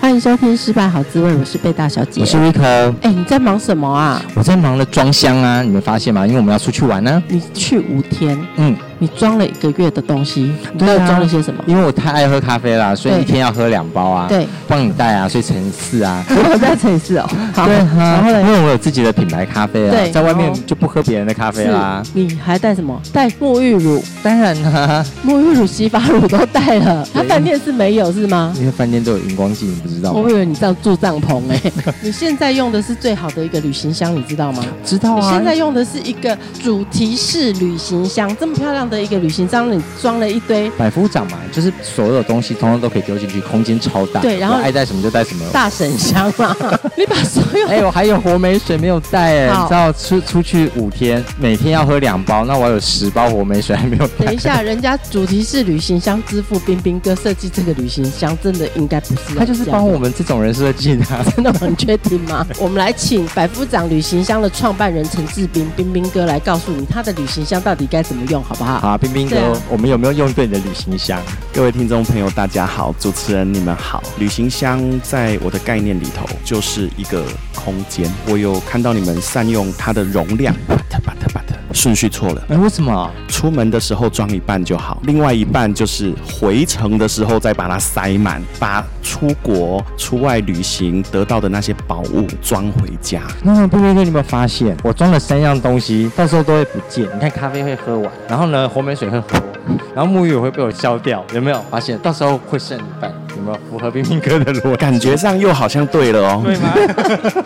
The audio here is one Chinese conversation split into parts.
欢迎收听《失败好滋味》，我是贝大小姐，我是 Rico。哎，你在忙什么啊？我在忙着装箱啊，你没发现吗？因为我们要出去玩呢、啊。你去五天，嗯。你装了一个月的东西，你都要装了些什么？因为我太爱喝咖啡了，所以一天要喝两包啊。对，帮你带啊，所以乘以四啊。我再乘以四哦。好。对，然后呢？因为我有自己的品牌咖啡啊，在外面就不喝别人的咖啡啦。你还带什么？带沐浴乳？当然啦，沐浴乳、洗发乳都带了。他饭店是没有是吗？因为饭店都有荧光剂，你不知道吗？我以为你这样住帐篷哎。你现在用的是最好的一个旅行箱，你知道吗？知道啊。你现在用的是一个主题式旅行箱，这么漂亮的一个旅行箱。装了一堆百夫长嘛，就是所有东西通通都可以丢进去，空间超大。对，然后爱带什么就带什么。大神箱嘛，你把所有哎，我还有活美水没有带哎，你知道出出去五天，每天要喝两包，那我有十包活美水还没有带。等一下，人家主题是旅行箱之父彬彬哥设计这个旅行箱，真的应该不是他就是帮我们这种人设计的，真的很确定吗？我们来请百夫长旅行箱的创办人陈志斌彬彬哥来告诉你他的旅行箱到底该怎么用，好不好？好，冰冰哥，我们有没有用？对你的旅行箱，各位听众朋友，大家好，主持人你们好。旅行箱在我的概念里头就是一个空间，我有看到你们善用它的容量，顺序错了。哎，为什么？出门的时候装一半就好，另外一半就是回程的时候再把它塞满，把出国出外旅行得到的那些宝物装回家。那不 biết 哥，你有没有发现，我装了三样东西，到时候都会不见。你看，咖啡会喝完，然后呢，红梅水会喝。然后沐浴乳会被我消掉，有没有发现？到时候会剩一半，有没有符合彬彬哥的逻辑？感觉上又好像对了哦。对吗？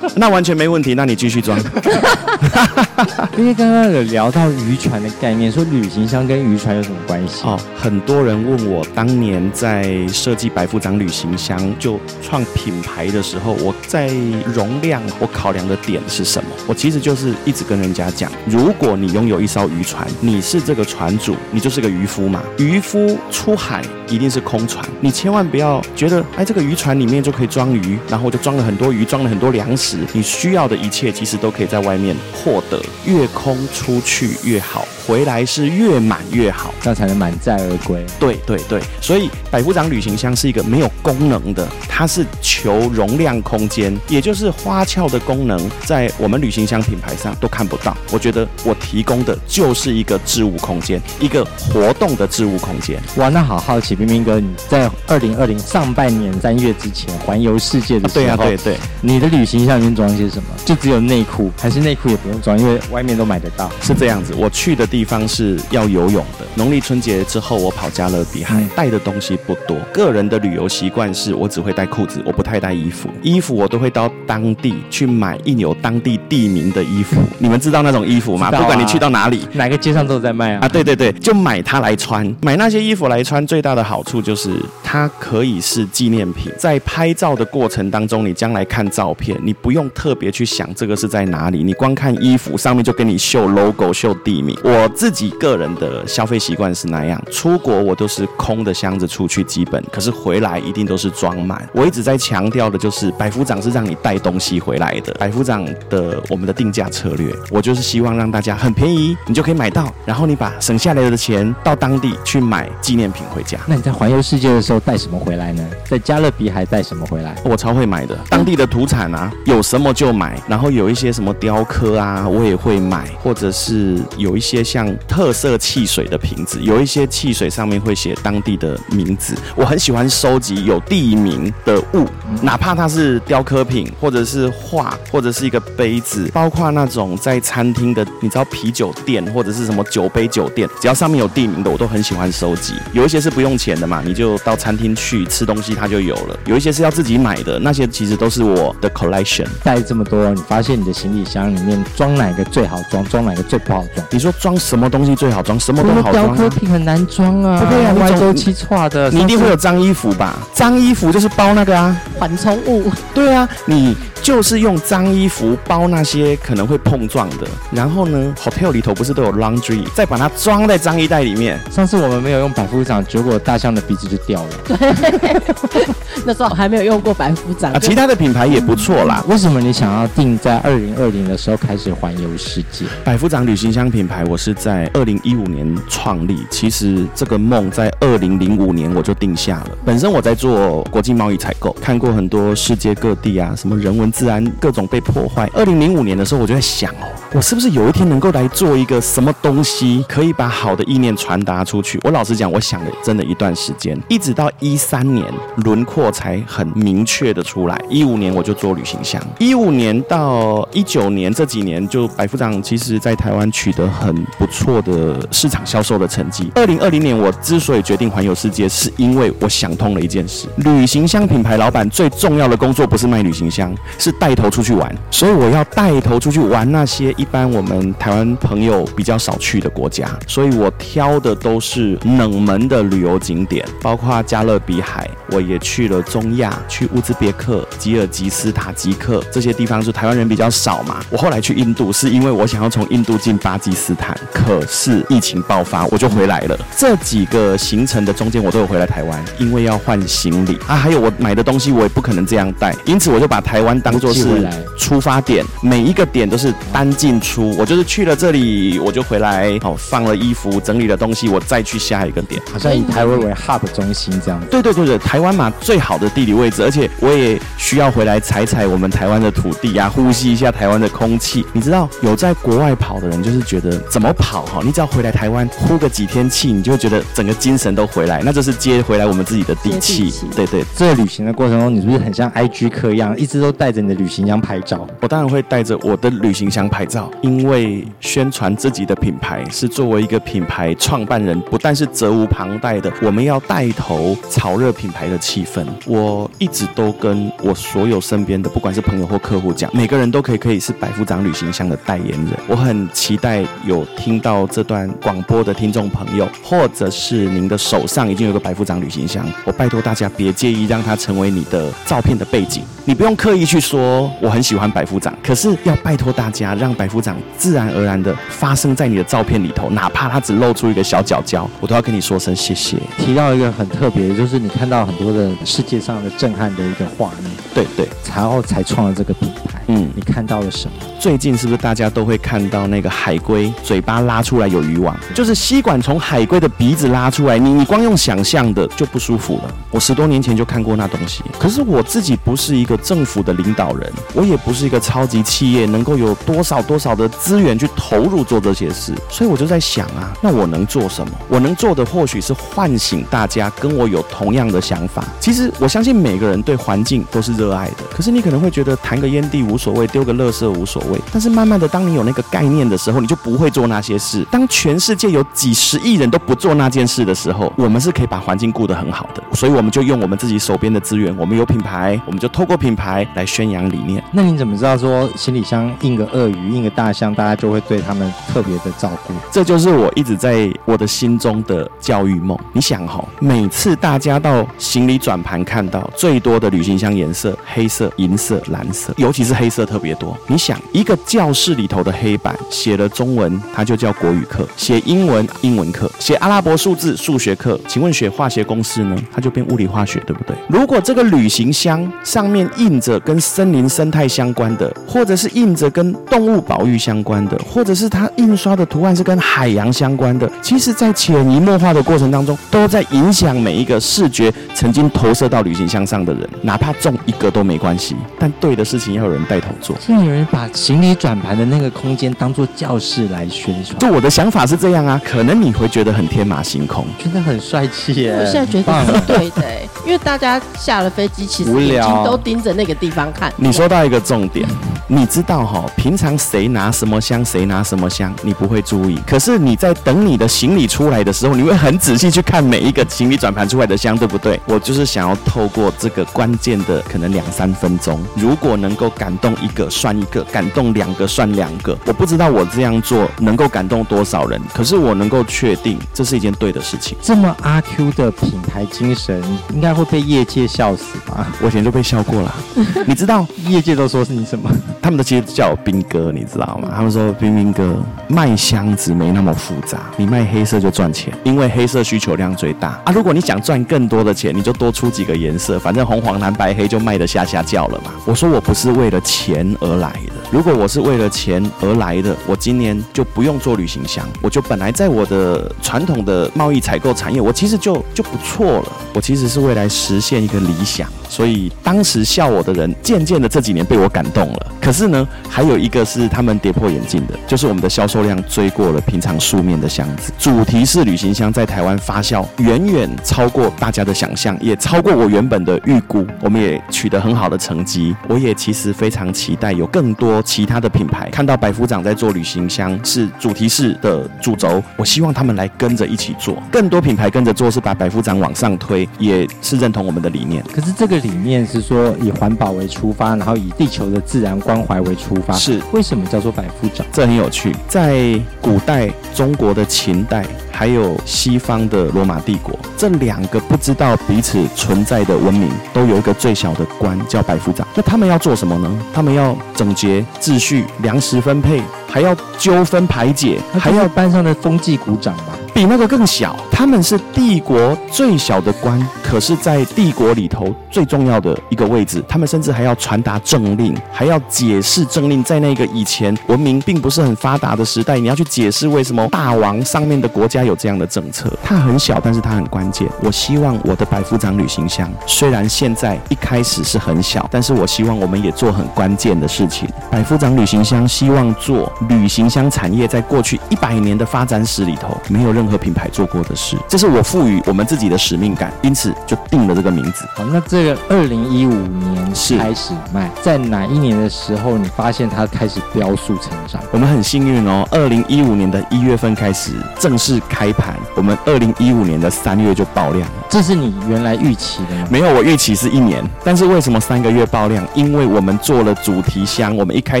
那完全没问题，那你继续装。因为刚刚有聊到渔船的概念，说旅行箱跟渔船有什么关系？哦，很多人问我，当年在设计百夫长旅行箱就创品牌的时候，我在容量我考量的点是什么？我其实就是一直跟人家讲，如果你拥有一艘渔船，你是这个船主，你就是个渔夫嘛。渔夫出海一定是空船，你千万不要觉得，哎，这个渔船里面就可以装鱼，然后就装了很多鱼，装了很多粮食，你需要的一切其实都可以在外面获得。越空出去越好，回来是越满越好，这样才能满载而归。对对对，所以百夫长旅行箱是一个没有功能的，它是求容量空间，也就是花俏的功能，在我们旅行箱品牌上都看不到。我觉得我提供的就是一个置物空间，一个活动的置物空间。哇，那好好奇，冰冰哥，你在二零二零上半年三月之前环游世界的时候，对啊，对对，你的旅行箱里面装些什么？就只有内裤，还是内裤也不用装，因为外面都买得到，是这样子。我去的地方是要游泳的。农历春节之后，我跑加勒比海，带的东西不多。个人的旅游习惯是我只会带裤子，我不太带衣服。衣服我都会到当地去买印有当地地名的衣服。你们知道那种衣服吗？不管你去到哪里，哪个街上都有在卖啊。啊，对对对，就买它来穿。买那些衣服来穿，最大的好处就是它可以是纪念品。在拍照的过程当中，你将来看照片，你不用特别去想这个是在哪里，你光看衣服上面就跟你秀 logo、秀地名。我自己个人的消费习惯是那样，出国我都是空的箱子出去，基本，可是回来一定都是装满。我一直在强调的就是，百夫长是让你带东西回来的。百夫长的我们的定价策略，我就是希望让大家很便宜，你就可以买到，然后你把省下来的钱到当地去买纪念品回家。那你在环游世界的时候带什么回来呢？在加勒比还带什么回来？我超会买的，当地的土产啊，有什么就买，然后有一些什么雕刻啊，我也会买，或者是有一些像特色汽水的瓶子，有一些汽水上面会写当地的名字。我很喜欢收集有地名的物，哪怕它是雕刻品，或者是画，或者是一个杯子，包括那种在餐厅的，你知道啤酒店或者是什么酒杯酒店，只要上面有地名的。我都很喜欢收集。有一些是不用钱的嘛，你就到餐厅去东西，它就有了；有一些是要自己买的，那些其实都是我的 collection。带这么多，你发现你的行李箱里面装哪个最好装，装哪个最不好装？你说装什么东西最好装？什么都好装啊。雕刻品很难装啊，不会啊，歪周七错的，你一定会有脏衣服吧？脏衣服就是包那个啊，缓冲物。对啊，你。就是用脏衣服包那些可能会碰撞的，然后呢，hotel 里头不是都有 laundry，再把它装在脏衣袋里面。上次我们没有用百夫长，结果大象的鼻子就掉了。对，那时候还没有用过百夫长啊。其他的品牌也不错啦。为什么你想要定在二零二零的时候开始环游世界？百夫长旅行箱品牌，我是在二零一五年创立。其实这个梦在二零零五年我就定下了。本身我在做国际贸易采购，看过很多世界各地啊，什么人文。自然各种被破坏。二零零五年的时候，我就在想哦，我是不是有一天能够来做一个什么东西，可以把好的意念传达出去？我老实讲，我想了真的一段时间，一直到一三年年轮廓才很明确的出来。一五年我就做旅行箱，一五年到一九年这几年，就百夫长其实在台湾取得很不错的市场销售的成绩。二零二零年我之所以决定环游世界，是因为我想通了一件事：旅行箱品牌老板最重要的工作不是卖旅行箱，是带头出去玩，所以我要带头出去玩那些一般我们台湾朋友比较少去的国家，所以我挑的都是冷门的旅游景点，包括加勒比海，我也去了中亚，去乌兹别克、吉尔吉斯、塔吉克这些地方是台湾人比较少嘛。我后来去印度是因为我想要从印度进巴基斯坦，可是疫情爆发，我就回来了。这几个行程的中间我都有回来台湾，因为要换行李啊，还有我买的东西我也不可能这样带，因此我就把台湾当做是出发点，每一个点都是单进出。我就是去了这里，我就回来，好放了衣服，整理了东西，我再去下一个点。好像以台湾为 hub 中心这样子。对对对对，台湾嘛，最好的地理位置，而且我也需要回来踩踩我们台湾的土地啊，呼吸一下台湾的空气。你知道，有在国外跑的人，就是觉得怎么跑哈，你只要回来台湾呼个几天气，你就会觉得整个精神都回来。那这是接回来我们自己的底气。对对，这旅行的过程中，你是不是很像 IG 客一样，一直都带着你的旅行箱拍照？我当然会带着我的旅行箱拍照，因为宣传自己的品牌是作为一个品牌创办人，不但是责无旁贷的，我们要带头炒热品品牌的气氛。我一直都跟我所有身边的，不管是朋友或客户讲，每个人都可以可以是百夫长旅行箱的代言人。我很期待有听到这段广播的听众朋友，或者是您的手上已经有个百夫长旅行箱，我拜托大家别介意让它成为你的照片的背景，你不用刻意去说我很喜欢百夫长。可是要拜托大家，让百夫长自然而然的发生在你的照片里头，哪怕他只露出一个小角角，我都要跟你说声谢谢。提到一个很特别的，就是你看到很多的世界上的震撼的一个画面，对对，然后才创了这个品牌。嗯，你看到了什么？最近是不是大家都会看到那个海龟嘴巴拉出来有渔网，就是吸管从海龟的鼻子拉出来，你你光用想象的就不舒服了。我十多年前就看过那东西，可是我自己不是一个政府的领导人，我也不是一个超级企业，能够有多少多少的资源去投入做这些事，所以我就在想啊，那我能做什么？我能做的或许是唤醒大家跟我有同样的想法。其实我相信每个人对环境都是热爱的，可是你可能会觉得弹个烟蒂无所谓，丢个垃圾无所谓。但是慢慢的，当你有那个概念的时候，你就不会做那些事。当全世界有几十亿人都不做那件事的时候，我们是可以把环境顾得很好的。所以我们就用我们自己手边的资源，我们有品牌，我们就透过品牌来宣扬理念。那你怎么知道说行李箱印个鳄鱼、印个大象，大家就会对他们特别的照顾？这就是我一直在我的心中的教育梦。你想哈，每次大家到行李转盘看到最多的旅行箱颜色，黑色、银色、蓝色，尤其是黑色特别多。你想，一个教室里头的黑板写了中文，它就叫国语课；写英文，英文课；写阿拉伯数字，数学课。请问学化学公式呢？它就变物理化学，对不对？如果这个旅行箱上面印着跟森林生态相关的，或者是印着跟动物保育相关的，或者是它印刷的图案是跟海洋相关的，其实，在潜移默化的过程当中，都在影响每一个视觉曾经投射到旅行箱上的人，哪怕中一个都没关系。但对的事情要有人带头做。现在有人把行李转盘的那个空间当做教室来宣传。就我的想法是这样啊，可能你会觉得很天马行空，觉得很帅气耶。我现在觉得是对的，因为大家下了飞机，其实眼睛都盯着那个地方看。你说到一个重点。你知道哈，平常谁拿什么箱，谁拿什么箱，你不会注意。可是你在等你的行李出来的时候，你会很仔细去看每一个行李转盘出来的箱，对不对？我就是想要透过这个关键的可能两三分钟，如果能够感动一个算一个，感动两个算两个。我不知道我这样做能够感动多少人，可是我能够确定这是一件对的事情。这么阿 Q 的品牌精神，应该会被业界笑死吧？我以前就被笑过了。你知道业界都说是你什么？他们都其实叫我兵哥，你知道吗？他们说兵兵哥卖箱子没那么复杂，你卖黑色就赚钱，因为黑色需求量最大啊。如果你想赚更多的钱，你就多出几个颜色，反正红黄蓝白黑就卖得下下叫了嘛。我说我不是为了钱而来的，如果我是为了钱而来的，我今年就不用做旅行箱，我就本来在我的传统的贸易采购产业，我其实就就不错了。我其实是为来实现一个理想，所以当时笑我的人，渐渐的这几年被我感动了。可是呢，还有一个是他们跌破眼镜的，就是我们的销售量追过了平常书面的箱子。主题式旅行箱在台湾发酵远远超过大家的想象，也超过我原本的预估。我们也取得很好的成绩。我也其实非常期待有更多其他的品牌看到百夫长在做旅行箱是主题式的主轴，我希望他们来跟着一起做。更多品牌跟着做，是把百夫长往上推，也是认同我们的理念。可是这个理念是说以环保为出发，然后以地球的自然关怀为出发。是为什么叫做百夫长？这很有趣，在古代中国的秦代。还有西方的罗马帝国，这两个不知道彼此存在的文明，都有一个最小的官叫百夫长。那他们要做什么呢？他们要整洁秩序、粮食分配，还要纠纷排解，还要班上的风纪鼓掌吧。比那个更小，他们是帝国最小的官，可是，在帝国里头最重要的一个位置。他们甚至还要传达政令，还要解释政令。在那个以前文明并不是很发达的时代，你要去解释为什么大王上面的国家有这样的政策。它很小，但是它很关键。我希望我的百夫长旅行箱，虽然现在一开始是很小，但是我希望我们也做很关键的事情。百夫长旅行箱希望做旅行箱产业在过去一百年的发展史里头没有任何品牌做过的事，这是我赋予我们自己的使命感，因此就定了这个名字。好，那这个二零一五年是开始卖，在哪一年的时候，你发现它开始飙速成长？我们很幸运哦，二零一五年的一月份开始正式开盘，我们二零一五年的三月就爆量了。这是你原来预期的吗？没有，我预期是一年，但是为什么三个月爆量？因为我们做了主题箱，我们一开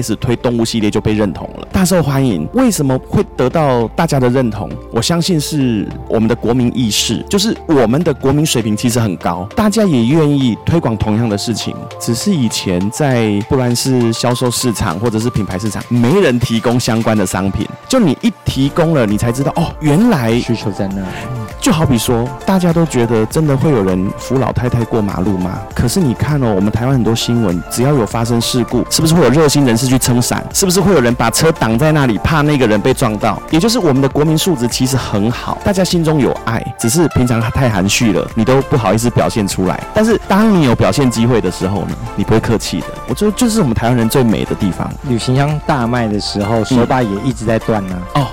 始推动物系列就被认同了，大受欢迎。为什么会得到大家的认同？我相信是我们的国民意识，就是我们的国民水平其实很高，大家也愿意推广同样的事情。只是以前在不论是销售市场或者是品牌市场，没人提供相关的商品，就你一提供了，你才知道哦，原来需求在那。就好比说，大家都觉得真的会有人扶老太太过马路吗？可是你看哦，我们台湾很多新闻，只要有发生事故，是不是会有热心人士去撑伞？是不是会有人把车挡在那里，怕那个人被撞到？也就是我们的国民素质其实很好，大家心中有爱，只是平常太含蓄了，你都不好意思表现出来。但是当你有表现机会的时候呢，你不会客气的。我觉得就是我们台湾人最美的地方。旅行箱大卖的时候，手把也一直在断呢、啊嗯。哦，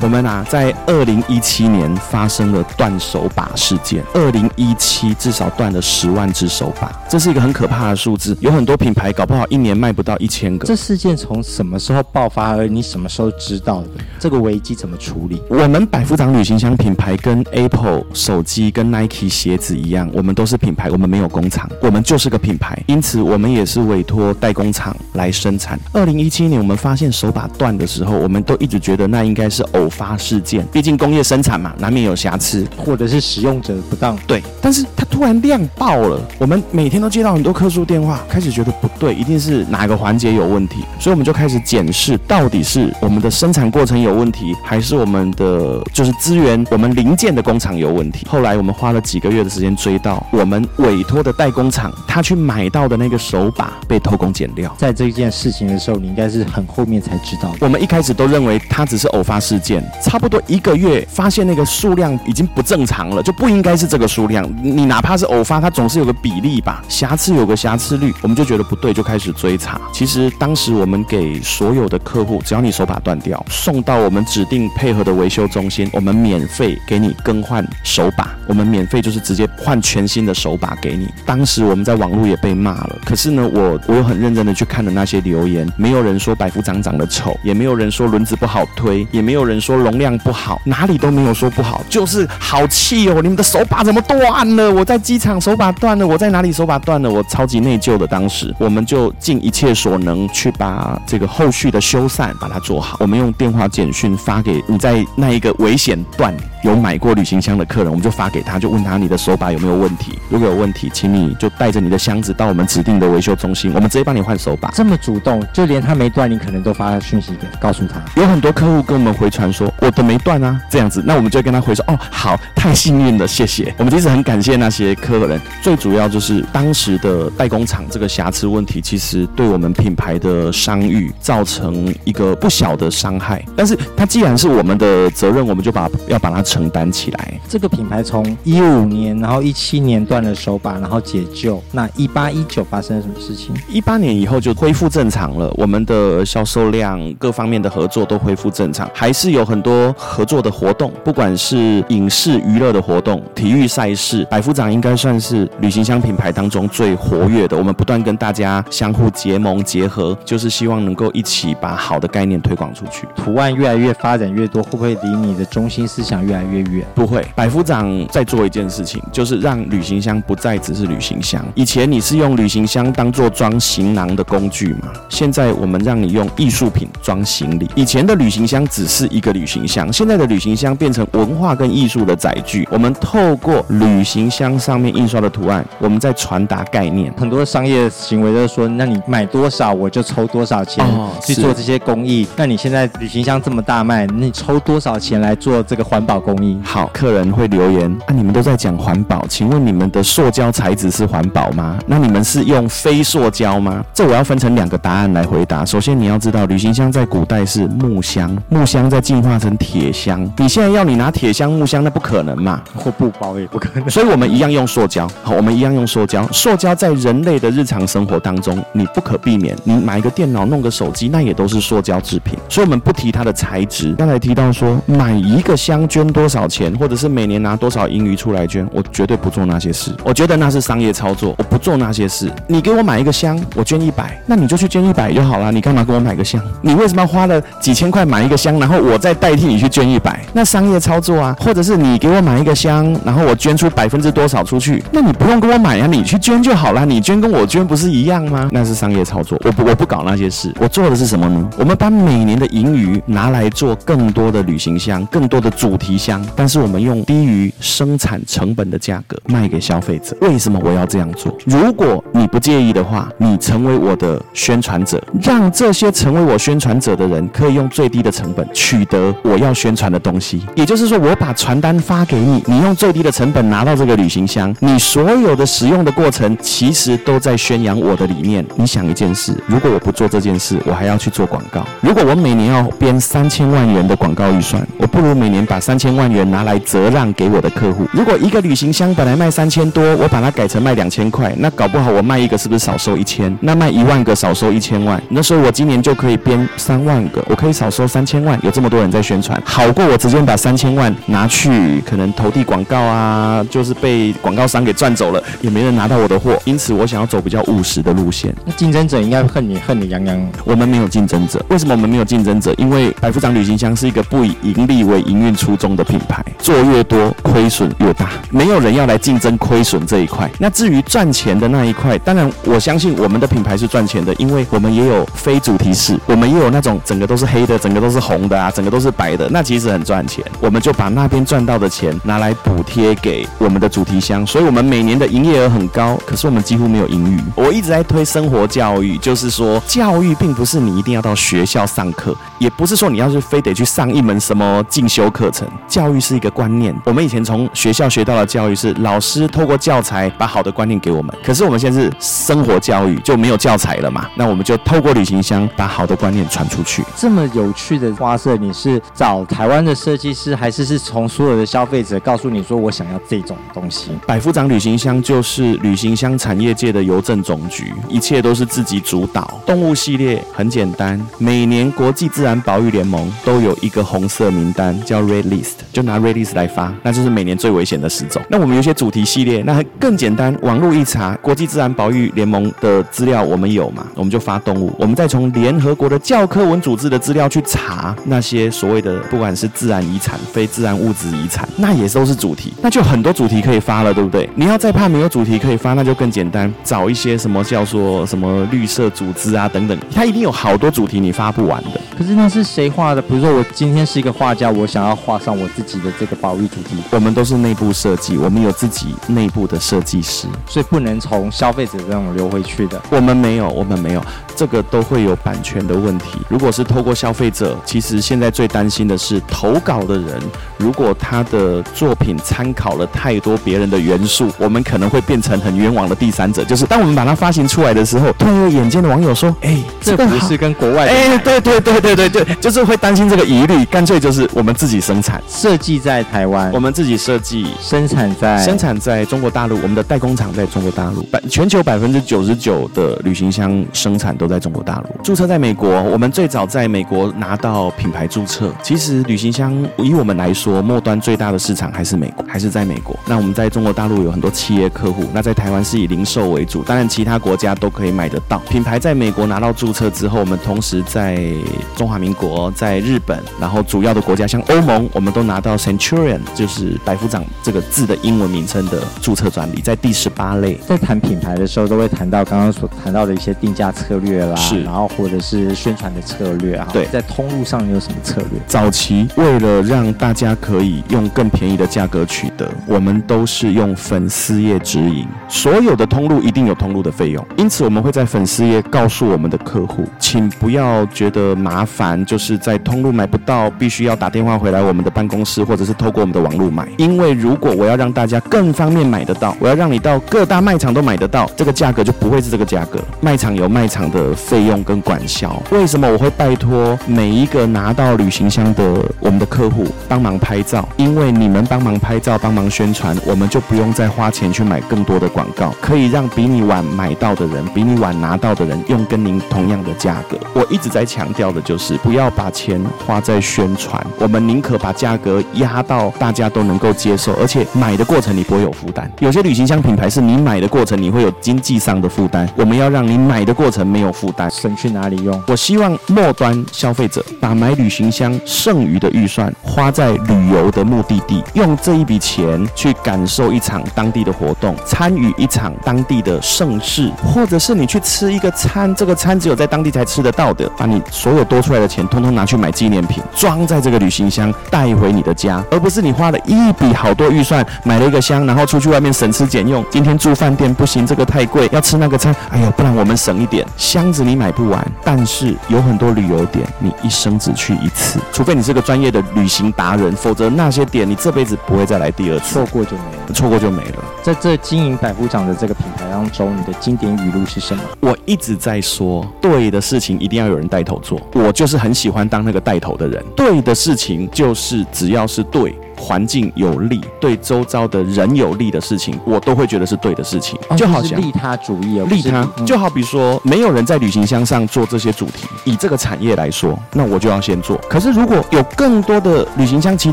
我们啊，在二零一七年发生了。断手把事件，二零一七至少断了十万只手把，这是一个很可怕的数字。有很多品牌搞不好一年卖不到一千个。这事件从什么时候爆发？而你什么时候知道的？这个危机怎么处理？我们百夫长旅行箱品牌跟 Apple 手机、跟 Nike 鞋子一样，我们都是品牌，我们没有工厂，我们就是个品牌。因此，我们也是委托代工厂来生产。二零一七年我们发现手把断的时候，我们都一直觉得那应该是偶发事件，毕竟工业生产嘛，难免有瑕疵。或者是使用者不当，对，但是它突然亮爆了，我们每天都接到很多客诉电话，开始觉得不对，一定是哪个环节有问题，所以我们就开始检视，到底是我们的生产过程有问题，还是我们的就是资源，我们零件的工厂有问题。后来我们花了几个月的时间追到我们委托的代工厂，他去买到的那个手把被偷工减料。在这件事情的时候，你应该是很后面才知道的。我们一开始都认为它只是偶发事件。差不多一个月，发现那个数量已经不正常了，就不应该是这个数量。你哪怕是偶发，它总是有个比例吧，瑕疵有个瑕疵率，我们就觉得不对，就开始追查。其实当时我们给所有的客户，只要你手把断掉，送到我们指定配合的维修中心，我们免费给你更换手把，我们免费就是直接换全新的手把给你。当时我们在网络也被骂了，可是呢，我我有很认真的去看了那些留言，没有人说百夫长长得丑，也没有人说轮子不好推，也没有人说容量不好，哪里都没有说不好，就是好气哦！你们的手把怎么断了？我在机场手把断了，我在哪里手把断了？我超级内疚的。当时我们就尽一切所能去把这个后续的修缮把它做好。我们用电话简讯发给你在那一个危险段有买过旅行箱的客人，我们就发给他，就问他你的手把有没有问题？如果有问题，请你就带着你的箱子到我们指定的维修中心，我们直接帮你换手把。这么主动，就连他没断，你可能都发讯息给告诉他。有很多客户跟我们回传说我的没断啊，这样子，那我们就跟他回说哦，好，太幸运了，谢谢。我们其实很感谢那些客人，最主要就是当时的代工厂这个瑕疵问题，其实对我们品牌的商誉造成一个不小的伤害。但是它既然是我们的责任，我们就把要把它承担起来。这个品牌从一五年，然后一七年断了手把，然后解救。那一八一九发生了什么事情？一八年以后就恢复正常了，我们的销售量各方面的合作都恢复正常，还是有很多合作的活动，不管是影视娱乐的活动、体育赛事，百夫长应该算是旅行箱品牌当中最活跃的。我们不断跟大家相互结盟结合，就是希望能够一起把好的概念推广出去。图案越来越发展越多，会不会离你的中心思想越来越远？不会，百夫长在做一件事情，就是让旅行箱不再只是旅行箱。以前你是用旅行箱当做装行囊的工具嘛？现在我们让你用艺术品装行李。以前的旅行箱只是一个旅行箱，现在的旅行箱变成文化跟艺术的载具。我们透过旅行箱上面印刷的图案，我们在传达概念。很多商业行为都是说，那你买多少我就抽多少钱去做这些公益。那你现在旅行箱这么大卖，你抽多少钱来做这个环保公益？好，客人会留言啊，你们都在讲环保，请问你们的塑胶材质是环保吗？那你们是用非塑胶吗？这我要分成两个答案来回答。首先你要知道，旅行箱在古代是木箱，木箱在进化成铁箱。你现在要你拿铁箱、木箱，那不可能嘛？或布包也不可能。所以我们一样用塑胶。好，我们一样用塑胶。塑胶在人类的日常生活当中，你不可避免。你买一个电脑、弄个手机，那也都是塑胶制品。所以我们不提它的材质。刚才提到说，买一个箱捐多少钱，或者是每年拿多少盈余出来捐，我绝对不做那些事。我觉得那是商业操作，我不做那些事。你给我买一个箱，我捐一百，那你就去捐一百就好了。你干嘛给我买个箱？你为什么要花了几千块买一个箱，然后我再代替你去捐一百？那商业操作啊，或者是你给我买一个箱，然后我捐出百分之多少出去，那你不用给我买呀，你去捐就好了。你捐跟我捐不是一样吗？那是商业操作，我不我不搞那些事。我做的是什么呢？我们把每年的盈余拿来做更多的旅行箱，更多的主题箱，但是我们用低于生产成本的价格卖给消费者。为什么我要这样做？如果你不介意的话，你成为我的宣传者，让这些成为我宣传者的人可以用最低的成本取得我要宣传的东西。也就是说，我把传单发给你，你用最低的成本拿到这个旅行箱，你所有的使用的过程其实都在宣扬我的理念。你想一件事，如果我不做这件事，我还要去做广告。如果我每年要编三千万元的广告预算，我不如每年把三千万元拿来折让给我的客户。如果一个旅行箱本来卖三千多，我把它改成卖两千块，那搞不好我卖一个是不是少收一千？那卖一万个少收一千万，那时候我今年就可以编三万个，我可以少收三千万。有这么多人在宣传，好过我直接把三千万拿去可能投递广告啊，就是被广告商给赚走了，也没人拿到我的货。因此，我想要走比较务实的路线。那竞争者应该恨你恨你洋洋。我们没有竞争者，为什么我们没有竞争者？因为百夫长旅行箱是一个不以盈利为营运初衷的品牌，做越多亏损越大，没有人要来竞争亏损这一块。那至于赚钱的那一块，当然我相信我们的品牌是赚钱的，因为我们也有非主题式，我们也有那种整个都是黑的，整个都是红的啊，整个都是白的，那其实很赚钱。我们就把那边赚到的钱拿来补贴给我们的主题箱，所以我们每年的营业额很高，可是我们几乎没有盈余。我一直在推生活教育，就是说教育并不是你一定要到学校上课，也不是说你要是非得去上一门什么进修课程。教育是一个观念。我们以前从学校学到的教育是老师透过教材把好的观念给我们，可是我们现在是生活教育，就没有教材了嘛？那我们就透过旅行箱把好的观念传出去。这么有趣的花色，你是找台湾的设计师，还是是从所有的消费者告诉你说我想要这种东西？百夫长旅行箱就是旅行箱产业界的邮政总局，一切都是自己主导。动物系列很简单，每年国际自然保育联盟都有一个红色名单，叫 Red List，就拿 Red List 来发，那就是每年最危险的十种。那我们有些主题系列，那更简单，网络一查，国际自然保育联盟的资料我们有嘛？我们就发动物，我们再从联合国的教科文组织的资料去查那些所谓的不管是自然遗产、非自然物质遗产，那也都是主题，那就很多主题可以发了，对不对？你要再怕没有主题可以发，那就更简单，找一些什么叫做什么绿色组织啊等等，它一定有好多主题你发不完的。可是那是谁画的？比如说我今天是一个画家，我想要画上我自己的这个保育主题，我们都是内部设计，我们有自己内部的设计师，所以不能从消费者这种流回去的。我们没有，我们没有。这个都会有版权的问题。如果是透过消费者，其实现在最担心的是投稿的人，如果他的作品参考了太多别人的元素，我们可能会变成很冤枉的第三者。就是当我们把它发行出来的时候，突然有眼尖的网友说：“哎，这不是跟国外的？”哎，对对对对对对，就是会担心这个疑虑，干脆就是我们自己生产，设计在台湾，我们自己设计，生产在生产在中国大陆，我们的代工厂在中国大陆，百全球百分之九十九的旅行箱生产都在中国大陆，注册在美国。我们最早在美国拿到品牌注册。其实旅行箱以我们来说，末端最大的市场还是美国，还是在美国。那我们在中国大陆有很多企业客户，那在台湾是以零售为主，当然其他国家都可以买得到。品牌在美国拿到注册之后，我们同时在中华民国、在日本，然后主要的国家像欧盟，我们都拿到 Centurion，就是百夫长这个字的英文名称的注册专利，在第十八类。在谈品牌的时候，都会谈到刚刚所谈到的一些定价策略啦。是，然后或者是宣传的策略啊，对，在通路上有什么策略？早期为了让大家可以用更便宜的价格取得，我们都是用粉丝页直营，所有的通路一定有通路的费用，因此我们会在粉丝页告诉我们的客户，请不要觉得麻烦，就是在通路买不到，必须要打电话回来我们的办公公司，或者是透过我们的网络买。因为如果我要让大家更方便买得到，我要让你到各大卖场都买得到，这个价格就不会是这个价格，卖场有卖场的费用跟管销，为什么我会拜托每一个拿到旅行箱的我们的客户帮忙拍照？因为你们帮忙拍照、帮忙宣传，我们就不用再花钱去买更多的广告，可以让比你晚买到的人、比你晚拿到的人用跟您同样的价格。我一直在强调的就是不要把钱花在宣传，我们宁可把价格压到大家都能够接受，而且买的过程你不会有负担。有些旅行箱品牌是你买的过程你会有经济上的负担，我们要让你买的过程没有负担。省去哪里用？我希望末端消费者把买旅行箱剩余的预算花在旅游的目的地，用这一笔钱去感受一场当地的活动，参与一场当地的盛事，或者是你去吃一个餐，这个餐只有在当地才吃得到的，把你所有多出来的钱通通拿去买纪念品，装在这个旅行箱带回你的家，而不是你花了一笔好多预算买了一个箱，然后出去外面省吃俭用。今天住饭店不行，这个太贵，要吃那个餐，哎呦，不然我们省一点，箱子你买不完，但是有很多旅游点，你一生只去一次，除非你是个专业的旅行达人，否则那些点你这辈子不会再来第二次，错过就没了，错过就没了。在这经营百夫长的这个品牌当中，你的经典语录是什么？我一直在说，对的事情一定要有人带头做，我就是很喜欢当那个带头的人。对的事情就是只只要是对。环境有利，对周遭的人有利的事情，我都会觉得是对的事情。就好像利他主义，利他，就好比说，没有人在旅行箱上做这些主题，以这个产业来说，那我就要先做。可是如果有更多的旅行箱其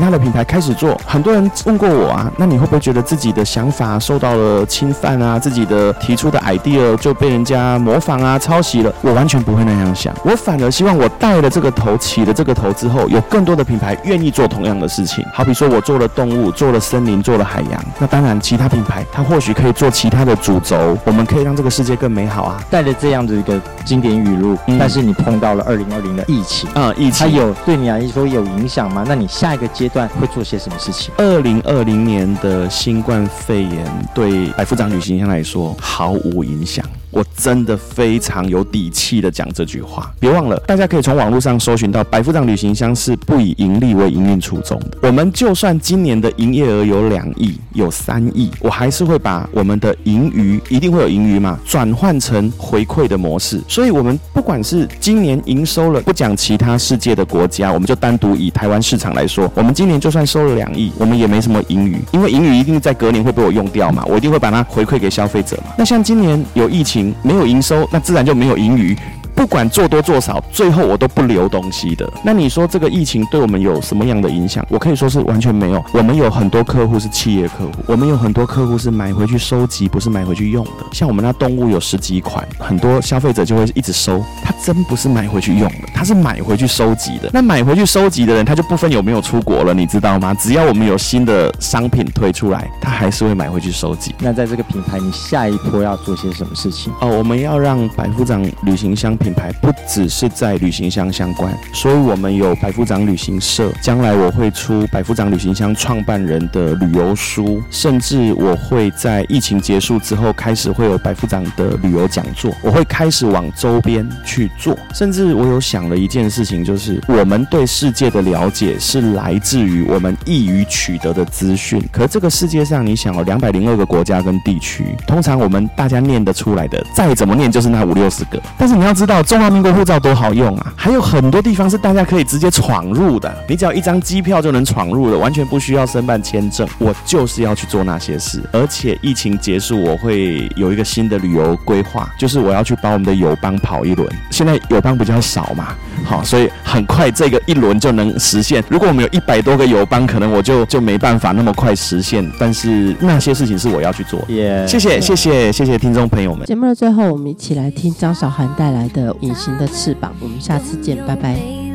他的品牌开始做，很多人问过我啊，那你会不会觉得自己的想法受到了侵犯啊？自己的提出的 idea 就被人家模仿啊、抄袭了？我完全不会那样想，我反而希望我带了这个头，起了这个头之后，有更多的品牌愿意做同样的事情。好比说我。我做了动物，做了森林，做了海洋。那当然，其他品牌它或许可以做其他的主轴，我们可以让这个世界更美好啊！带着这样的一个经典语录，嗯、但是你碰到了二零二零的疫情啊、嗯，疫情它有对你来说有影响吗？那你下一个阶段会做些什么事情？二零二零年的新冠肺炎对百夫长旅行箱来说毫无影响。我真的非常有底气的讲这句话。别忘了，大家可以从网络上搜寻到白富长旅行箱是不以盈利为营运初衷的。我们就算今年的营业额有两亿、有三亿，我还是会把我们的盈余一定会有盈余嘛，转换成回馈的模式。所以，我们不管是今年营收了，不讲其他世界的国家，我们就单独以台湾市场来说，我们今年就算收了两亿，我们也没什么盈余，因为盈余一定在隔年会被我用掉嘛，我一定会把它回馈给消费者嘛。那像今年有疫情，没有营收，那自然就没有盈余。不管做多做少，最后我都不留东西的。那你说这个疫情对我们有什么样的影响？我可以说是完全没有。我们有很多客户是企业客户，我们有很多客户是买回去收集，不是买回去用的。像我们那动物有十几款，很多消费者就会一直收，他真不是买回去用的，他是买回去收集的。那买回去收集的人，他就不分有没有出国了，你知道吗？只要我们有新的商品推出来，他还是会买回去收集。那在这个品牌，你下一波要做些什么事情？哦，我们要让百夫长旅行箱品牌不只是在旅行箱相关，所以我们有百夫长旅行社。将来我会出百夫长旅行箱创办人的旅游书，甚至我会在疫情结束之后开始会有百夫长的旅游讲座。我会开始往周边去做，甚至我有想了一件事情，就是我们对世界的了解是来自于我们易于取得的资讯。可这个世界上，你想哦，两百零二个国家跟地区，通常我们大家念得出来的，再怎么念就是那五六十个。但是你要知道，中华民国护照多好用啊！还有很多地方是大家可以直接闯入的，你只要一张机票就能闯入的，完全不需要申办签证。我就是要去做那些事，而且疫情结束，我会有一个新的旅游规划，就是我要去把我们的友邦跑一轮。现在友邦比较少嘛，好，所以很快这个一轮就能实现。如果我们有一百多个友邦，可能我就就没办法那么快实现。但是那些事情是我要去做。耶，谢谢谢谢谢谢听众朋友们。节目的最后，我们一起来听张韶涵带来的《隐形的翅膀》。我们下次见，拜拜。